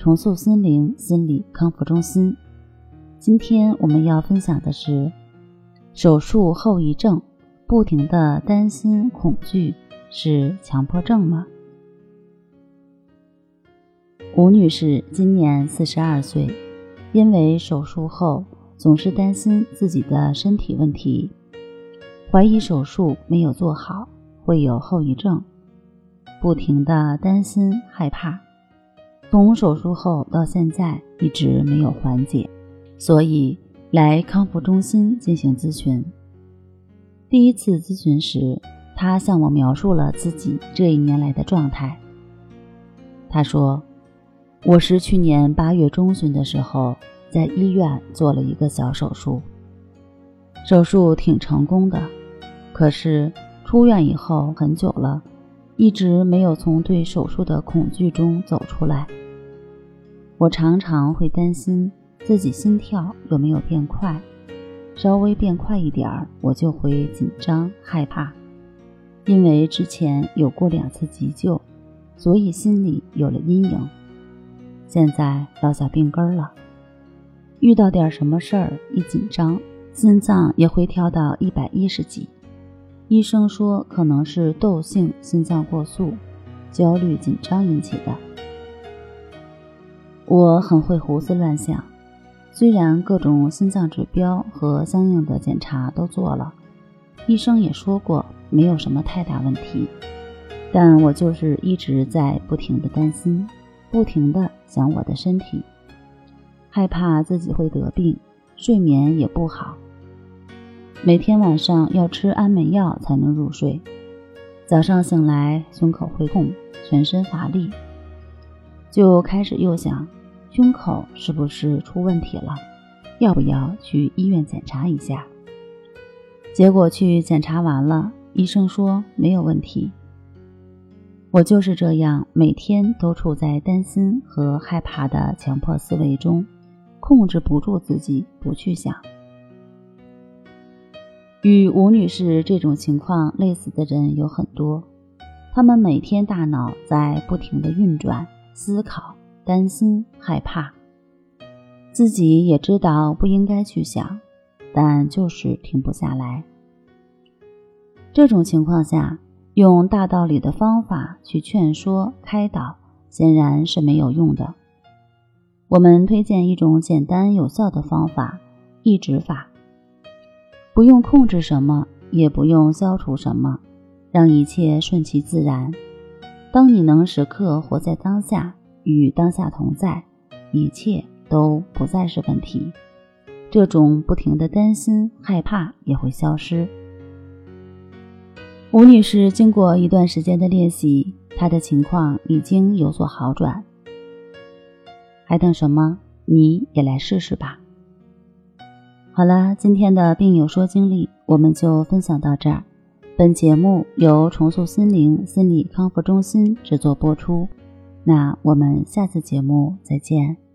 重塑心灵心理康复中心。今天我们要分享的是手术后遗症。不停的担心恐惧是强迫症吗？吴女士今年四十二岁，因为手术后总是担心自己的身体问题，怀疑手术没有做好会有后遗症，不停的担心害怕。从手术后到现在一直没有缓解，所以来康复中心进行咨询。第一次咨询时，他向我描述了自己这一年来的状态。他说：“我是去年八月中旬的时候在医院做了一个小手术，手术挺成功的，可是出院以后很久了，一直没有从对手术的恐惧中走出来。”我常常会担心自己心跳有没有变快，稍微变快一点儿，我就会紧张害怕。因为之前有过两次急救，所以心里有了阴影。现在落下病根了，遇到点什么事儿一紧张，心脏也会跳到一百一十几。医生说可能是窦性心脏过速、焦虑紧张引起的。我很会胡思乱想，虽然各种心脏指标和相应的检查都做了，医生也说过没有什么太大问题，但我就是一直在不停的担心，不停的想我的身体，害怕自己会得病，睡眠也不好，每天晚上要吃安眠药才能入睡，早上醒来胸口会痛，全身乏力，就开始又想。胸口是不是出问题了？要不要去医院检查一下？结果去检查完了，医生说没有问题。我就是这样，每天都处在担心和害怕的强迫思维中，控制不住自己不去想。与吴女士这种情况类似的人有很多，他们每天大脑在不停的运转、思考。担心、害怕，自己也知道不应该去想，但就是停不下来。这种情况下，用大道理的方法去劝说、开导，显然是没有用的。我们推荐一种简单有效的方法——抑制法，不用控制什么，也不用消除什么，让一切顺其自然。当你能时刻活在当下。与当下同在，一切都不再是问题。这种不停的担心、害怕也会消失。吴女士经过一段时间的练习，她的情况已经有所好转。还等什么？你也来试试吧。好了，今天的病友说经历我们就分享到这儿。本节目由重塑心灵心理康复中心制作播出。那我们下次节目再见。